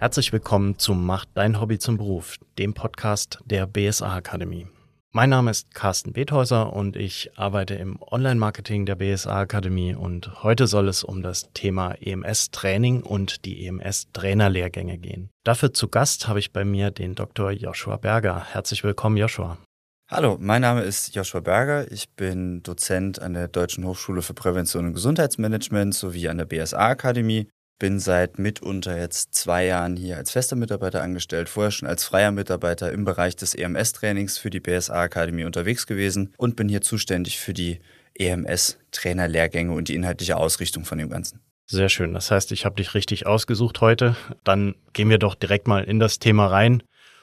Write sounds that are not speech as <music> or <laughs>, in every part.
Herzlich willkommen zu Macht dein Hobby zum Beruf, dem Podcast der BSA Akademie. Mein Name ist Carsten Bethäuser und ich arbeite im Online-Marketing der BSA Akademie und heute soll es um das Thema EMS-Training und die EMS-Trainerlehrgänge gehen. Dafür zu Gast habe ich bei mir den Dr. Joshua Berger. Herzlich willkommen, Joshua. Hallo, mein Name ist Joshua Berger. Ich bin Dozent an der Deutschen Hochschule für Prävention und Gesundheitsmanagement sowie an der BSA Akademie bin seit mitunter jetzt zwei Jahren hier als fester Mitarbeiter angestellt, vorher schon als freier Mitarbeiter im Bereich des EMS-Trainings für die BSA-Akademie unterwegs gewesen und bin hier zuständig für die EMS-Trainerlehrgänge und die inhaltliche Ausrichtung von dem Ganzen. Sehr schön. Das heißt, ich habe dich richtig ausgesucht heute. Dann gehen wir doch direkt mal in das Thema rein.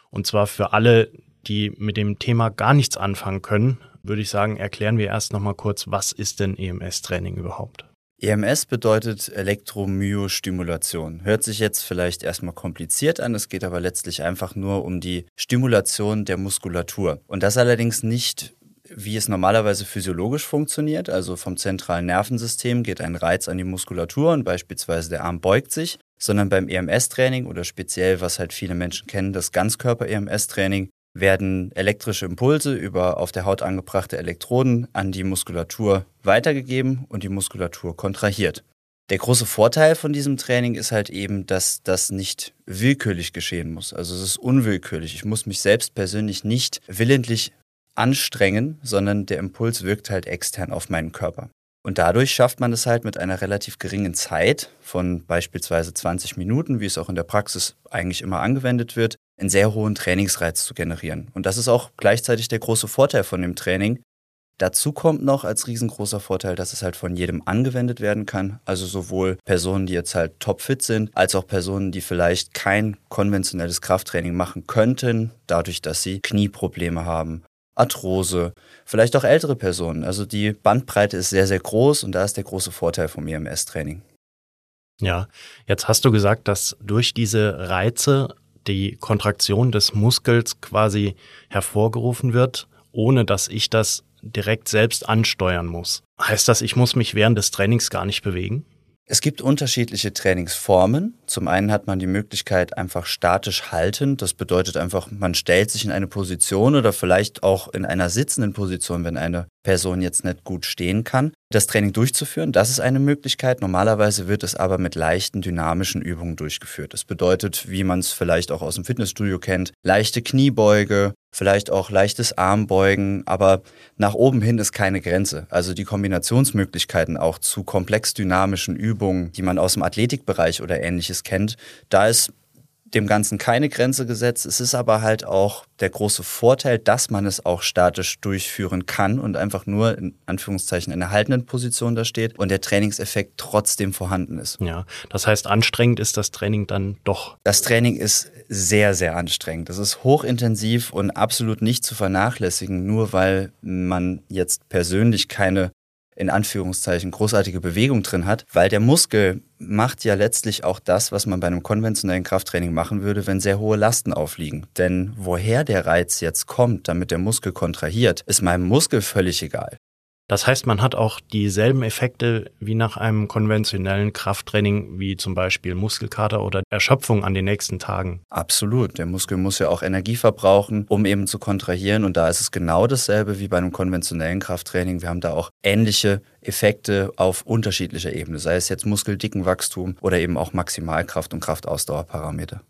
Und zwar für alle, die mit dem Thema gar nichts anfangen können, würde ich sagen, erklären wir erst nochmal kurz, was ist denn EMS-Training überhaupt? EMS bedeutet Elektromyostimulation. Hört sich jetzt vielleicht erstmal kompliziert an, es geht aber letztlich einfach nur um die Stimulation der Muskulatur. Und das allerdings nicht wie es normalerweise physiologisch funktioniert, also vom zentralen Nervensystem geht ein Reiz an die Muskulatur und beispielsweise der Arm beugt sich, sondern beim EMS-Training oder speziell, was halt viele Menschen kennen, das Ganzkörper-EMS-Training, werden elektrische Impulse über auf der Haut angebrachte Elektroden an die Muskulatur weitergegeben und die Muskulatur kontrahiert. Der große Vorteil von diesem Training ist halt eben, dass das nicht willkürlich geschehen muss. Also es ist unwillkürlich. Ich muss mich selbst persönlich nicht willentlich anstrengen, sondern der Impuls wirkt halt extern auf meinen Körper. Und dadurch schafft man es halt mit einer relativ geringen Zeit von beispielsweise 20 Minuten, wie es auch in der Praxis eigentlich immer angewendet wird, einen sehr hohen Trainingsreiz zu generieren. Und das ist auch gleichzeitig der große Vorteil von dem Training. Dazu kommt noch als riesengroßer Vorteil, dass es halt von jedem angewendet werden kann. Also sowohl Personen, die jetzt halt topfit sind, als auch Personen, die vielleicht kein konventionelles Krafttraining machen könnten, dadurch, dass sie Knieprobleme haben, Arthrose, vielleicht auch ältere Personen. Also die Bandbreite ist sehr, sehr groß und da ist der große Vorteil vom EMS-Training. Ja, jetzt hast du gesagt, dass durch diese Reize die Kontraktion des Muskels quasi hervorgerufen wird, ohne dass ich das direkt selbst ansteuern muss. Heißt das, ich muss mich während des Trainings gar nicht bewegen? Es gibt unterschiedliche Trainingsformen. Zum einen hat man die Möglichkeit einfach statisch halten. Das bedeutet einfach, man stellt sich in eine Position oder vielleicht auch in einer sitzenden Position, wenn eine Person jetzt nicht gut stehen kann, das Training durchzuführen. Das ist eine Möglichkeit. Normalerweise wird es aber mit leichten dynamischen Übungen durchgeführt. Das bedeutet, wie man es vielleicht auch aus dem Fitnessstudio kennt, leichte Kniebeuge, vielleicht auch leichtes Armbeugen, aber nach oben hin ist keine Grenze. Also die Kombinationsmöglichkeiten auch zu komplex dynamischen Übungen, die man aus dem Athletikbereich oder ähnliches kennt, da ist dem Ganzen keine Grenze gesetzt. Es ist aber halt auch der große Vorteil, dass man es auch statisch durchführen kann und einfach nur in Anführungszeichen in einer haltenden Position da steht und der Trainingseffekt trotzdem vorhanden ist. Ja, das heißt, anstrengend ist das Training dann doch. Das Training ist sehr, sehr anstrengend. Das ist hochintensiv und absolut nicht zu vernachlässigen, nur weil man jetzt persönlich keine in Anführungszeichen großartige Bewegung drin hat, weil der Muskel macht ja letztlich auch das, was man bei einem konventionellen Krafttraining machen würde, wenn sehr hohe Lasten aufliegen. Denn woher der Reiz jetzt kommt, damit der Muskel kontrahiert, ist meinem Muskel völlig egal. Das heißt, man hat auch dieselben Effekte wie nach einem konventionellen Krafttraining, wie zum Beispiel Muskelkater oder Erschöpfung an den nächsten Tagen. Absolut. Der Muskel muss ja auch Energie verbrauchen, um eben zu kontrahieren. Und da ist es genau dasselbe wie bei einem konventionellen Krafttraining. Wir haben da auch ähnliche Effekte auf unterschiedlicher Ebene, sei es jetzt Muskeldickenwachstum oder eben auch Maximalkraft- und Kraftausdauerparameter.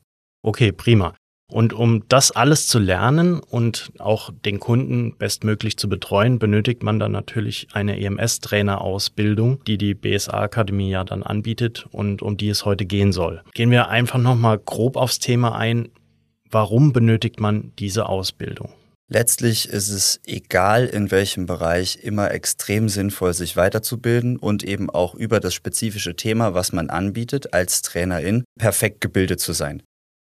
Okay, prima. Und um das alles zu lernen und auch den Kunden bestmöglich zu betreuen, benötigt man dann natürlich eine EMS-Trainerausbildung, die die BSA-Akademie ja dann anbietet und um die es heute gehen soll. Gehen wir einfach nochmal grob aufs Thema ein. Warum benötigt man diese Ausbildung? Letztlich ist es egal in welchem Bereich immer extrem sinnvoll, sich weiterzubilden und eben auch über das spezifische Thema, was man anbietet, als Trainerin perfekt gebildet zu sein.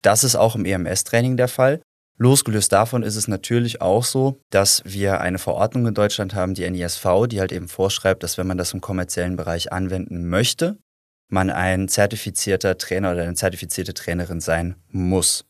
Das ist auch im EMS-Training der Fall. Losgelöst davon ist es natürlich auch so, dass wir eine Verordnung in Deutschland haben, die NISV, die halt eben vorschreibt, dass wenn man das im kommerziellen Bereich anwenden möchte, man ein zertifizierter Trainer oder eine zertifizierte Trainerin sein muss.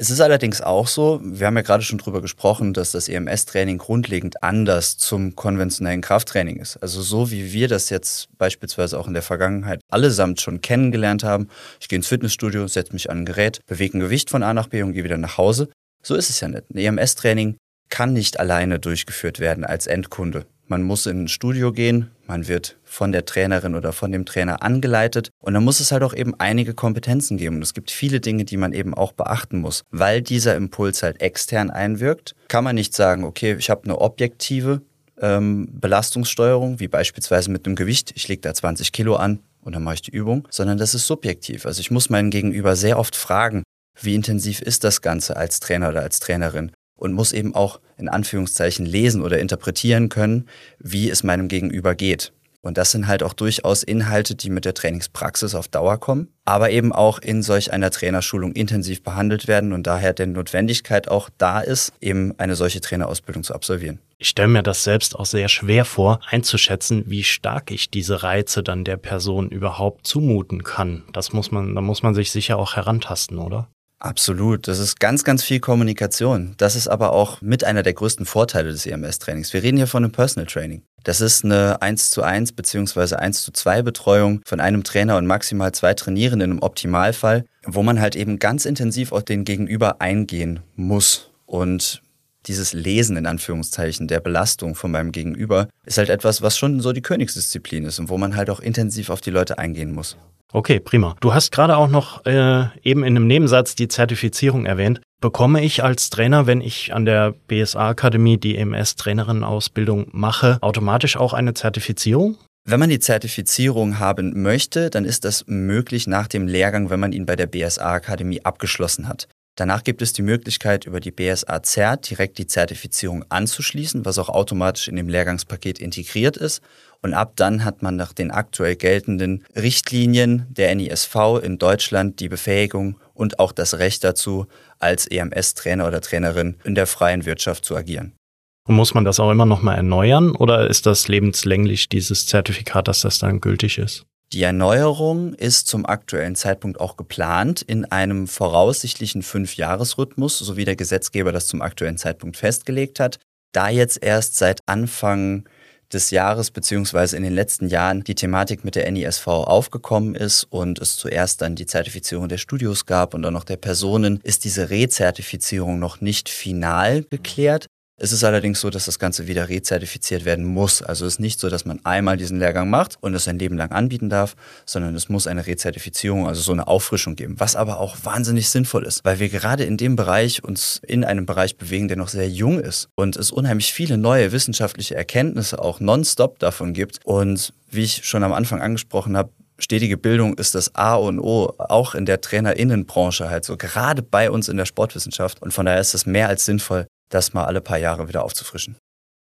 Es ist allerdings auch so, wir haben ja gerade schon drüber gesprochen, dass das EMS-Training grundlegend anders zum konventionellen Krafttraining ist. Also so wie wir das jetzt beispielsweise auch in der Vergangenheit allesamt schon kennengelernt haben. Ich gehe ins Fitnessstudio, setze mich an ein Gerät, bewege ein Gewicht von A nach B und gehe wieder nach Hause. So ist es ja nicht. Ein EMS-Training kann nicht alleine durchgeführt werden als Endkunde. Man muss in ein Studio gehen, man wird von der Trainerin oder von dem Trainer angeleitet und dann muss es halt auch eben einige Kompetenzen geben. Und es gibt viele Dinge, die man eben auch beachten muss. Weil dieser Impuls halt extern einwirkt, kann man nicht sagen, okay, ich habe eine objektive ähm, Belastungssteuerung, wie beispielsweise mit einem Gewicht, ich lege da 20 Kilo an und dann mache ich die Übung, sondern das ist subjektiv. Also ich muss meinen Gegenüber sehr oft fragen, wie intensiv ist das Ganze als Trainer oder als Trainerin? und muss eben auch in Anführungszeichen lesen oder interpretieren können, wie es meinem Gegenüber geht. Und das sind halt auch durchaus Inhalte, die mit der Trainingspraxis auf Dauer kommen, aber eben auch in solch einer Trainerschulung intensiv behandelt werden und daher der Notwendigkeit auch da ist, eben eine solche Trainerausbildung zu absolvieren. Ich stelle mir das selbst auch sehr schwer vor, einzuschätzen, wie stark ich diese Reize dann der Person überhaupt zumuten kann. Das muss man, da muss man sich sicher auch herantasten, oder? Absolut. Das ist ganz, ganz viel Kommunikation. Das ist aber auch mit einer der größten Vorteile des EMS-Trainings. Wir reden hier von einem Personal Training. Das ist eine 1 zu 1 bzw. 1 zu 2 Betreuung von einem Trainer und maximal zwei Trainierenden im Optimalfall, wo man halt eben ganz intensiv auf den Gegenüber eingehen muss. Und dieses Lesen in Anführungszeichen der Belastung von meinem Gegenüber ist halt etwas, was schon so die Königsdisziplin ist und wo man halt auch intensiv auf die Leute eingehen muss. Okay, prima. Du hast gerade auch noch äh, eben in einem Nebensatz die Zertifizierung erwähnt. Bekomme ich als Trainer, wenn ich an der BSA Akademie die EMS-Trainerinnen-Ausbildung mache, automatisch auch eine Zertifizierung? Wenn man die Zertifizierung haben möchte, dann ist das möglich nach dem Lehrgang, wenn man ihn bei der BSA Akademie abgeschlossen hat. Danach gibt es die Möglichkeit, über die BSA Zert direkt die Zertifizierung anzuschließen, was auch automatisch in dem Lehrgangspaket integriert ist. Und ab dann hat man nach den aktuell geltenden Richtlinien der NISV in Deutschland die Befähigung und auch das Recht dazu, als EMS-Trainer oder Trainerin in der freien Wirtschaft zu agieren. Und muss man das auch immer nochmal erneuern oder ist das lebenslänglich dieses Zertifikat, dass das dann gültig ist? Die Erneuerung ist zum aktuellen Zeitpunkt auch geplant in einem voraussichtlichen Fünfjahresrhythmus, so wie der Gesetzgeber das zum aktuellen Zeitpunkt festgelegt hat. Da jetzt erst seit Anfang des Jahres beziehungsweise in den letzten Jahren die Thematik mit der NISV aufgekommen ist und es zuerst dann die Zertifizierung der Studios gab und auch noch der Personen, ist diese Rezertifizierung noch nicht final geklärt. Es ist allerdings so, dass das Ganze wieder rezertifiziert werden muss. Also es ist nicht so, dass man einmal diesen Lehrgang macht und es sein Leben lang anbieten darf, sondern es muss eine Rezertifizierung, also so eine Auffrischung geben, was aber auch wahnsinnig sinnvoll ist, weil wir gerade in dem Bereich uns in einem Bereich bewegen, der noch sehr jung ist und es unheimlich viele neue wissenschaftliche Erkenntnisse auch nonstop davon gibt. Und wie ich schon am Anfang angesprochen habe, stetige Bildung ist das A und O, auch in der Trainerinnenbranche halt so, gerade bei uns in der Sportwissenschaft. Und von daher ist es mehr als sinnvoll, das mal alle paar Jahre wieder aufzufrischen.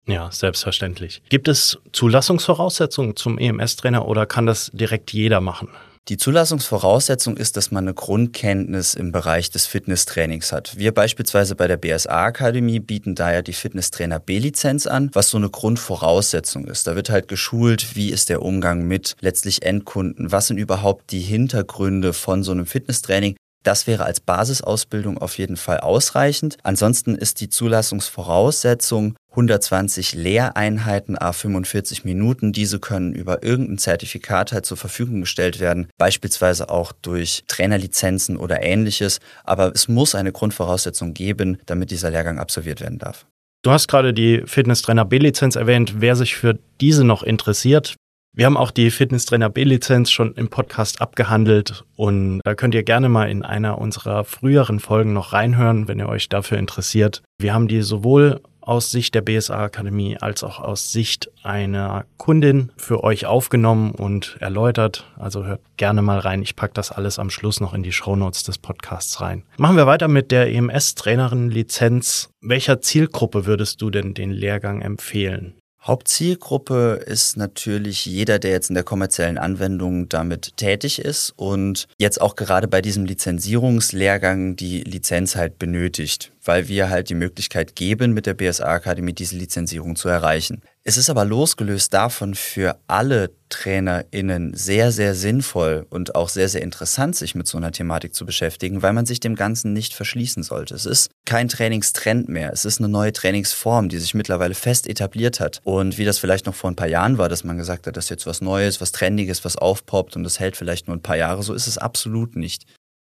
Ja, selbstverständlich. Gibt es Zulassungsvoraussetzungen zum EMS-Trainer oder kann das direkt jeder machen? Die Zulassungsvoraussetzung ist, dass man eine Grundkenntnis im Bereich des Fitnesstrainings hat. Wir beispielsweise bei der BSA Akademie bieten daher die Fitnesstrainer B-Lizenz an, was so eine Grundvoraussetzung ist. Da wird halt geschult, wie ist der Umgang mit letztlich Endkunden, was sind überhaupt die Hintergründe von so einem Fitnesstraining, das wäre als Basisausbildung auf jeden Fall ausreichend. Ansonsten ist die Zulassungsvoraussetzung 120 Lehreinheiten a 45 Minuten. Diese können über irgendein Zertifikat halt zur Verfügung gestellt werden, beispielsweise auch durch Trainerlizenzen oder ähnliches. Aber es muss eine Grundvoraussetzung geben, damit dieser Lehrgang absolviert werden darf. Du hast gerade die Fitnesstrainer B-Lizenz erwähnt. Wer sich für diese noch interessiert, wir haben auch die Fitnesstrainer B-Lizenz schon im Podcast abgehandelt und da könnt ihr gerne mal in einer unserer früheren Folgen noch reinhören, wenn ihr euch dafür interessiert. Wir haben die sowohl aus Sicht der BSA Akademie als auch aus Sicht einer Kundin für euch aufgenommen und erläutert. Also hört gerne mal rein. Ich packe das alles am Schluss noch in die Shownotes des Podcasts rein. Machen wir weiter mit der EMS-Trainerin-Lizenz. Welcher Zielgruppe würdest du denn den Lehrgang empfehlen? Hauptzielgruppe ist natürlich jeder, der jetzt in der kommerziellen Anwendung damit tätig ist und jetzt auch gerade bei diesem Lizenzierungslehrgang die Lizenz halt benötigt. weil wir halt die Möglichkeit geben, mit der BSA-Akademie diese Lizenzierung zu erreichen. Es ist aber losgelöst davon für alle TrainerInnen sehr, sehr sinnvoll und auch sehr, sehr interessant, sich mit so einer Thematik zu beschäftigen, weil man sich dem Ganzen nicht verschließen sollte. Es ist kein Trainingstrend mehr. Es ist eine neue Trainingsform, die sich mittlerweile fest etabliert hat. Und wie das vielleicht noch vor ein paar Jahren war, dass man gesagt hat, das ist jetzt was Neues, was Trendiges, was aufpoppt und das hält vielleicht nur ein paar Jahre, so ist es absolut nicht.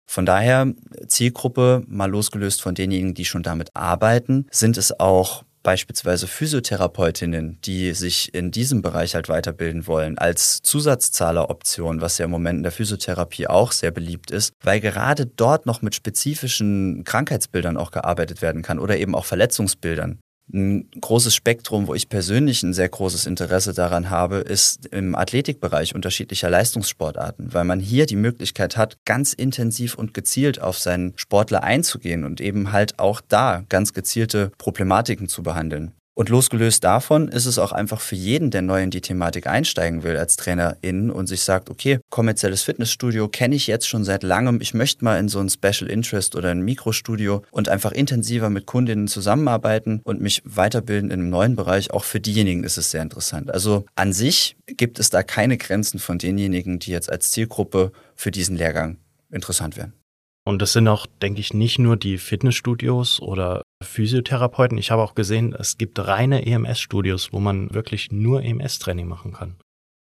Von daher, Zielgruppe, mal losgelöst von denjenigen, die schon damit arbeiten, sind es auch beispielsweise Physiotherapeutinnen, die sich in diesem Bereich halt weiterbilden wollen, als Zusatzzahleroption, was ja im Moment in der Physiotherapie auch sehr beliebt ist, weil gerade dort noch mit spezifischen Krankheitsbildern auch gearbeitet werden kann oder eben auch Verletzungsbildern ein großes Spektrum, wo ich persönlich ein sehr großes Interesse daran habe, ist im Athletikbereich unterschiedlicher Leistungssportarten, weil man hier die Möglichkeit hat, ganz intensiv und gezielt auf seinen Sportler einzugehen und eben halt auch da ganz gezielte Problematiken zu behandeln. Und losgelöst davon ist es auch einfach für jeden, der neu in die Thematik einsteigen will als Trainerin und sich sagt, okay, kommerzielles Fitnessstudio kenne ich jetzt schon seit langem, ich möchte mal in so ein Special Interest oder ein Mikrostudio und einfach intensiver mit Kundinnen zusammenarbeiten und mich weiterbilden in einem neuen Bereich. Auch für diejenigen ist es sehr interessant. Also an sich gibt es da keine Grenzen von denjenigen, die jetzt als Zielgruppe für diesen Lehrgang interessant wären. Und das sind auch, denke ich, nicht nur die Fitnessstudios oder Physiotherapeuten. Ich habe auch gesehen, es gibt reine EMS-Studios, wo man wirklich nur EMS-Training machen kann.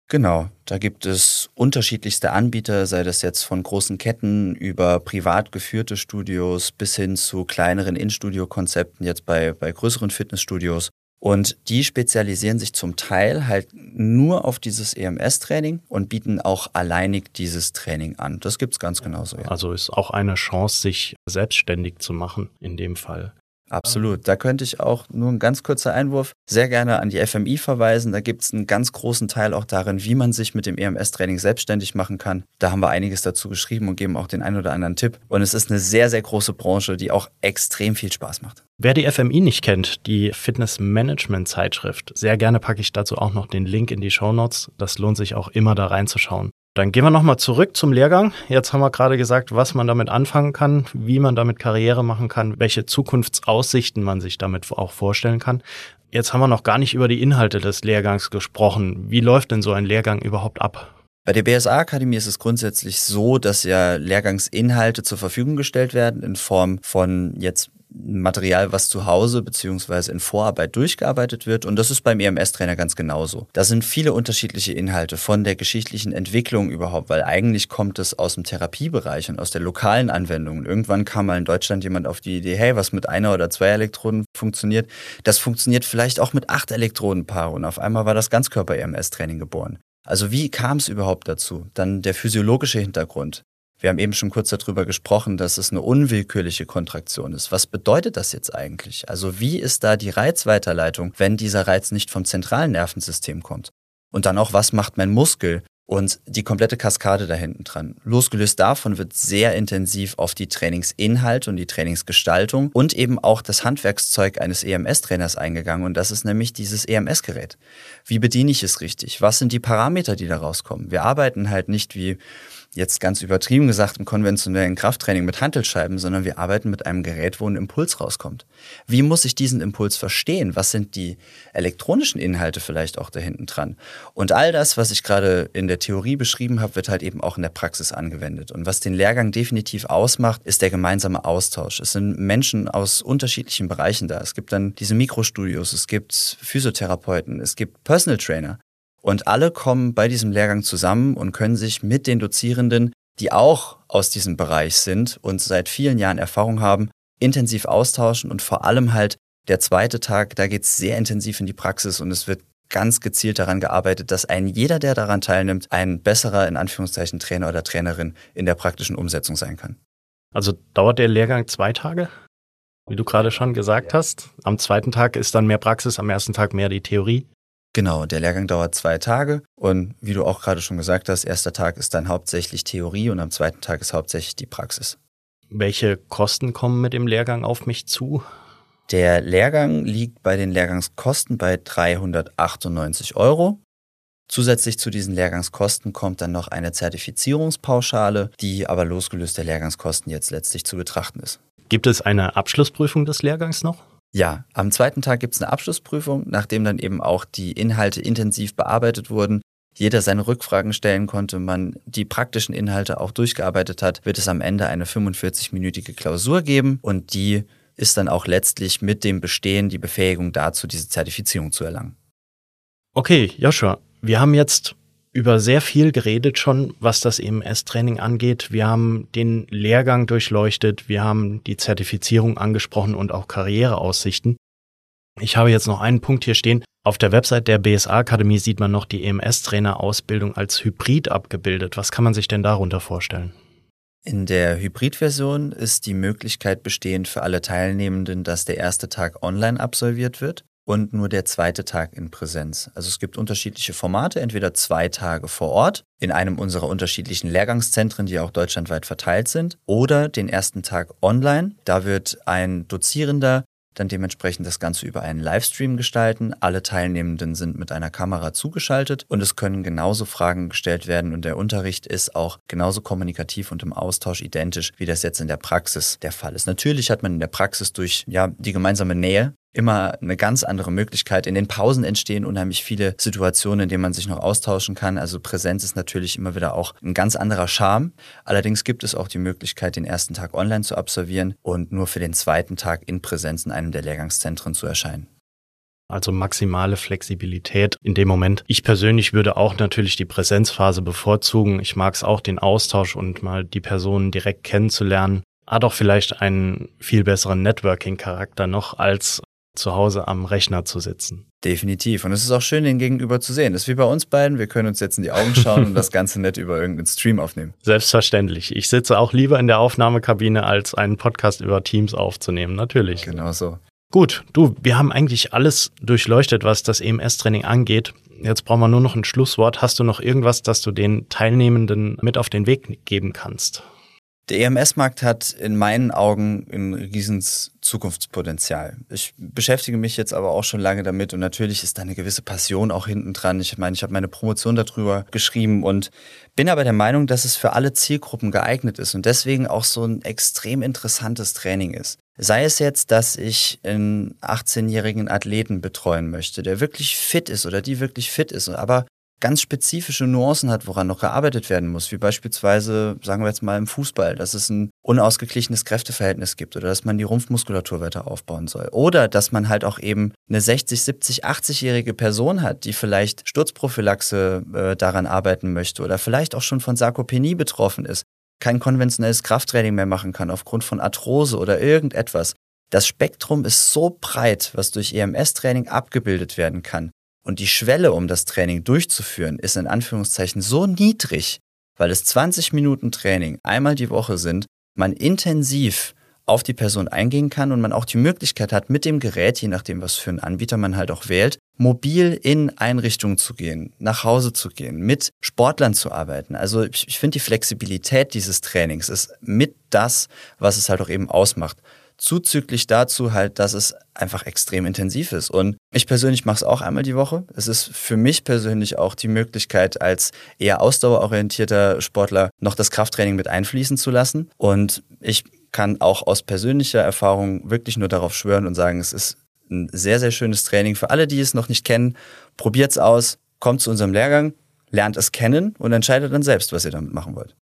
Genau, da gibt es unterschiedlichste Anbieter, sei das jetzt von großen Ketten über privat geführte Studios bis hin zu kleineren In-Studio-Konzepten, jetzt bei, bei größeren Fitnessstudios. Und die spezialisieren sich zum Teil halt nur auf dieses EMS-Training und bieten auch alleinig dieses Training an. Das gibt's ganz genauso. Ja. Also ist auch eine Chance, sich selbstständig zu machen in dem Fall. Absolut. Da könnte ich auch nur ein ganz kurzer Einwurf sehr gerne an die FMI verweisen. Da gibt es einen ganz großen Teil auch darin, wie man sich mit dem EMS-Training selbstständig machen kann. Da haben wir einiges dazu geschrieben und geben auch den einen oder anderen Tipp. Und es ist eine sehr, sehr große Branche, die auch extrem viel Spaß macht. Wer die FMI nicht kennt, die Fitness-Management-Zeitschrift, sehr gerne packe ich dazu auch noch den Link in die Show Notes. Das lohnt sich auch immer da reinzuschauen. Dann gehen wir nochmal zurück zum Lehrgang. Jetzt haben wir gerade gesagt, was man damit anfangen kann, wie man damit Karriere machen kann, welche Zukunftsaussichten man sich damit auch vorstellen kann. Jetzt haben wir noch gar nicht über die Inhalte des Lehrgangs gesprochen. Wie läuft denn so ein Lehrgang überhaupt ab? Bei der BSA-Akademie ist es grundsätzlich so, dass ja Lehrgangsinhalte zur Verfügung gestellt werden in Form von jetzt Material, was zu Hause beziehungsweise in Vorarbeit durchgearbeitet wird. Und das ist beim EMS-Trainer ganz genauso. Da sind viele unterschiedliche Inhalte von der geschichtlichen Entwicklung überhaupt, weil eigentlich kommt es aus dem Therapiebereich und aus der lokalen Anwendung. irgendwann kam mal in Deutschland jemand auf die Idee, hey, was mit einer oder zwei Elektroden funktioniert, das funktioniert vielleicht auch mit acht Elektrodenpaaren. Und auf einmal war das Ganzkörper-EMS-Training geboren. Also wie kam es überhaupt dazu? Dann der physiologische Hintergrund. Wir haben eben schon kurz darüber gesprochen, dass es eine unwillkürliche Kontraktion ist. Was bedeutet das jetzt eigentlich? Also wie ist da die Reizweiterleitung, wenn dieser Reiz nicht vom zentralen Nervensystem kommt? Und dann auch, was macht mein Muskel? Und die komplette Kaskade da hinten dran. Losgelöst davon wird sehr intensiv auf die Trainingsinhalte und die Trainingsgestaltung und eben auch das Handwerkszeug eines EMS-Trainers eingegangen. Und das ist nämlich dieses EMS-Gerät. Wie bediene ich es richtig? Was sind die Parameter, die da rauskommen? Wir arbeiten halt nicht wie jetzt ganz übertrieben gesagt im konventionellen Krafttraining mit Hantelscheiben, sondern wir arbeiten mit einem Gerät, wo ein Impuls rauskommt. Wie muss ich diesen Impuls verstehen? Was sind die elektronischen Inhalte vielleicht auch da hinten dran? Und all das, was ich gerade in der Theorie beschrieben habe, wird halt eben auch in der Praxis angewendet. Und was den Lehrgang definitiv ausmacht, ist der gemeinsame Austausch. Es sind Menschen aus unterschiedlichen Bereichen da. Es gibt dann diese Mikrostudios, es gibt Physiotherapeuten, es gibt Personal Trainer. Und alle kommen bei diesem Lehrgang zusammen und können sich mit den Dozierenden, die auch aus diesem Bereich sind und seit vielen Jahren Erfahrung haben, intensiv austauschen und vor allem halt der zweite Tag, da geht es sehr intensiv in die Praxis und es wird ganz gezielt daran gearbeitet, dass ein jeder, der daran teilnimmt, ein besserer, in Anführungszeichen, Trainer oder Trainerin in der praktischen Umsetzung sein kann. Also dauert der Lehrgang zwei Tage? Wie du gerade schon gesagt hast. Am zweiten Tag ist dann mehr Praxis, am ersten Tag mehr die Theorie. Genau, der Lehrgang dauert zwei Tage und wie du auch gerade schon gesagt hast, erster Tag ist dann hauptsächlich Theorie und am zweiten Tag ist hauptsächlich die Praxis. Welche Kosten kommen mit dem Lehrgang auf mich zu? Der Lehrgang liegt bei den Lehrgangskosten bei 398 Euro. Zusätzlich zu diesen Lehrgangskosten kommt dann noch eine Zertifizierungspauschale, die aber losgelöst der Lehrgangskosten jetzt letztlich zu betrachten ist. Gibt es eine Abschlussprüfung des Lehrgangs noch? Ja, am zweiten Tag gibt es eine Abschlussprüfung, nachdem dann eben auch die Inhalte intensiv bearbeitet wurden, jeder seine Rückfragen stellen konnte, man die praktischen Inhalte auch durchgearbeitet hat, wird es am Ende eine 45-minütige Klausur geben und die ist dann auch letztlich mit dem Bestehen die Befähigung dazu, diese Zertifizierung zu erlangen. Okay, Joshua, wir haben jetzt über sehr viel geredet schon, was das EMS-Training angeht. Wir haben den Lehrgang durchleuchtet, wir haben die Zertifizierung angesprochen und auch Karriereaussichten. Ich habe jetzt noch einen Punkt hier stehen. Auf der Website der BSA-Akademie sieht man noch die EMS-Trainer-Ausbildung als Hybrid abgebildet. Was kann man sich denn darunter vorstellen? In der Hybrid-Version ist die Möglichkeit bestehend für alle Teilnehmenden, dass der erste Tag online absolviert wird und nur der zweite Tag in Präsenz. Also es gibt unterschiedliche Formate, entweder zwei Tage vor Ort in einem unserer unterschiedlichen Lehrgangszentren, die auch deutschlandweit verteilt sind, oder den ersten Tag online. Da wird ein Dozierender dann dementsprechend das Ganze über einen Livestream gestalten. Alle Teilnehmenden sind mit einer Kamera zugeschaltet und es können genauso Fragen gestellt werden und der Unterricht ist auch genauso kommunikativ und im Austausch identisch, wie das jetzt in der Praxis der Fall ist. Natürlich hat man in der Praxis durch ja, die gemeinsame Nähe immer eine ganz andere Möglichkeit. In den Pausen entstehen unheimlich viele Situationen, in denen man sich noch austauschen kann. Also Präsenz ist natürlich immer wieder auch ein ganz anderer Charme. Allerdings gibt es auch die Möglichkeit, den ersten Tag online zu absolvieren und nur für den zweiten Tag in Präsenz in einem der Lehrgangszentren zu erscheinen. Also maximale Flexibilität in dem Moment. Ich persönlich würde auch natürlich die Präsenzphase bevorzugen. Ich mag es auch, den Austausch und mal die Personen direkt kennenzulernen hat auch vielleicht einen viel besseren Networking-Charakter noch als zu Hause am Rechner zu sitzen. Definitiv. Und es ist auch schön, den Gegenüber zu sehen. Das ist wie bei uns beiden. Wir können uns jetzt in die Augen schauen und das Ganze nicht über irgendeinen Stream aufnehmen. <laughs> Selbstverständlich. Ich sitze auch lieber in der Aufnahmekabine, als einen Podcast über Teams aufzunehmen. Natürlich. Genau so. Gut, du, wir haben eigentlich alles durchleuchtet, was das EMS-Training angeht. Jetzt brauchen wir nur noch ein Schlusswort. Hast du noch irgendwas, das du den Teilnehmenden mit auf den Weg geben kannst? Der EMS-Markt hat in meinen Augen ein riesens Zukunftspotenzial. Ich beschäftige mich jetzt aber auch schon lange damit und natürlich ist da eine gewisse Passion auch hinten dran. Ich meine, ich habe meine Promotion darüber geschrieben und bin aber der Meinung, dass es für alle Zielgruppen geeignet ist und deswegen auch so ein extrem interessantes Training ist. Sei es jetzt, dass ich einen 18-jährigen Athleten betreuen möchte, der wirklich fit ist oder die wirklich fit ist, aber ganz spezifische Nuancen hat, woran noch gearbeitet werden muss, wie beispielsweise, sagen wir jetzt mal im Fußball, dass es ein unausgeglichenes Kräfteverhältnis gibt oder dass man die Rumpfmuskulatur weiter aufbauen soll. Oder dass man halt auch eben eine 60, 70, 80-jährige Person hat, die vielleicht Sturzprophylaxe äh, daran arbeiten möchte oder vielleicht auch schon von Sarkopenie betroffen ist, kein konventionelles Krafttraining mehr machen kann aufgrund von Arthrose oder irgendetwas. Das Spektrum ist so breit, was durch EMS-Training abgebildet werden kann. Und die Schwelle, um das Training durchzuführen, ist in Anführungszeichen so niedrig, weil es 20 Minuten Training einmal die Woche sind, man intensiv auf die Person eingehen kann und man auch die Möglichkeit hat, mit dem Gerät, je nachdem, was für einen Anbieter man halt auch wählt, mobil in Einrichtungen zu gehen, nach Hause zu gehen, mit Sportlern zu arbeiten. Also ich, ich finde, die Flexibilität dieses Trainings ist mit das, was es halt auch eben ausmacht. Zuzüglich dazu halt, dass es einfach extrem intensiv ist. Und ich persönlich mache es auch einmal die Woche. Es ist für mich persönlich auch die Möglichkeit, als eher ausdauerorientierter Sportler noch das Krafttraining mit einfließen zu lassen. Und ich kann auch aus persönlicher Erfahrung wirklich nur darauf schwören und sagen, es ist ein sehr, sehr schönes Training. Für alle, die es noch nicht kennen, probiert es aus, kommt zu unserem Lehrgang, lernt es kennen und entscheidet dann selbst, was ihr damit machen wollt.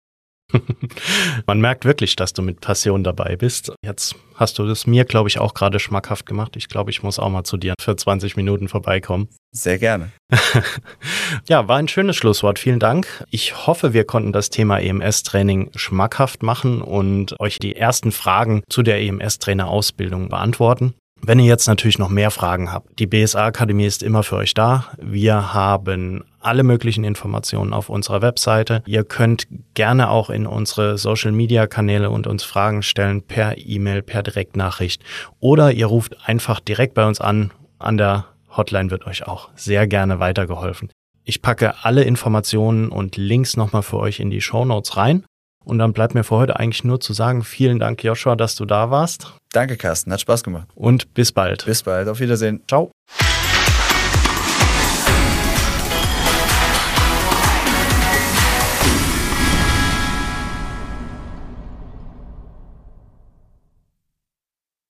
<laughs> Man merkt wirklich, dass du mit Passion dabei bist. Jetzt hast du das mir, glaube ich, auch gerade schmackhaft gemacht. Ich glaube, ich muss auch mal zu dir für 20 Minuten vorbeikommen. Sehr gerne. <laughs> ja, war ein schönes Schlusswort. Vielen Dank. Ich hoffe, wir konnten das Thema EMS-Training schmackhaft machen und euch die ersten Fragen zu der EMS-Trainer-Ausbildung beantworten. Wenn ihr jetzt natürlich noch mehr Fragen habt, die BSA Akademie ist immer für euch da. Wir haben alle möglichen Informationen auf unserer Webseite. Ihr könnt gerne auch in unsere Social Media Kanäle und uns Fragen stellen per E-Mail, per Direktnachricht oder ihr ruft einfach direkt bei uns an. An der Hotline wird euch auch sehr gerne weitergeholfen. Ich packe alle Informationen und Links nochmal für euch in die Show Notes rein. Und dann bleibt mir für heute eigentlich nur zu sagen, vielen Dank, Joshua, dass du da warst. Danke, Carsten. Hat Spaß gemacht. Und bis bald. Bis bald. Auf Wiedersehen. Ciao.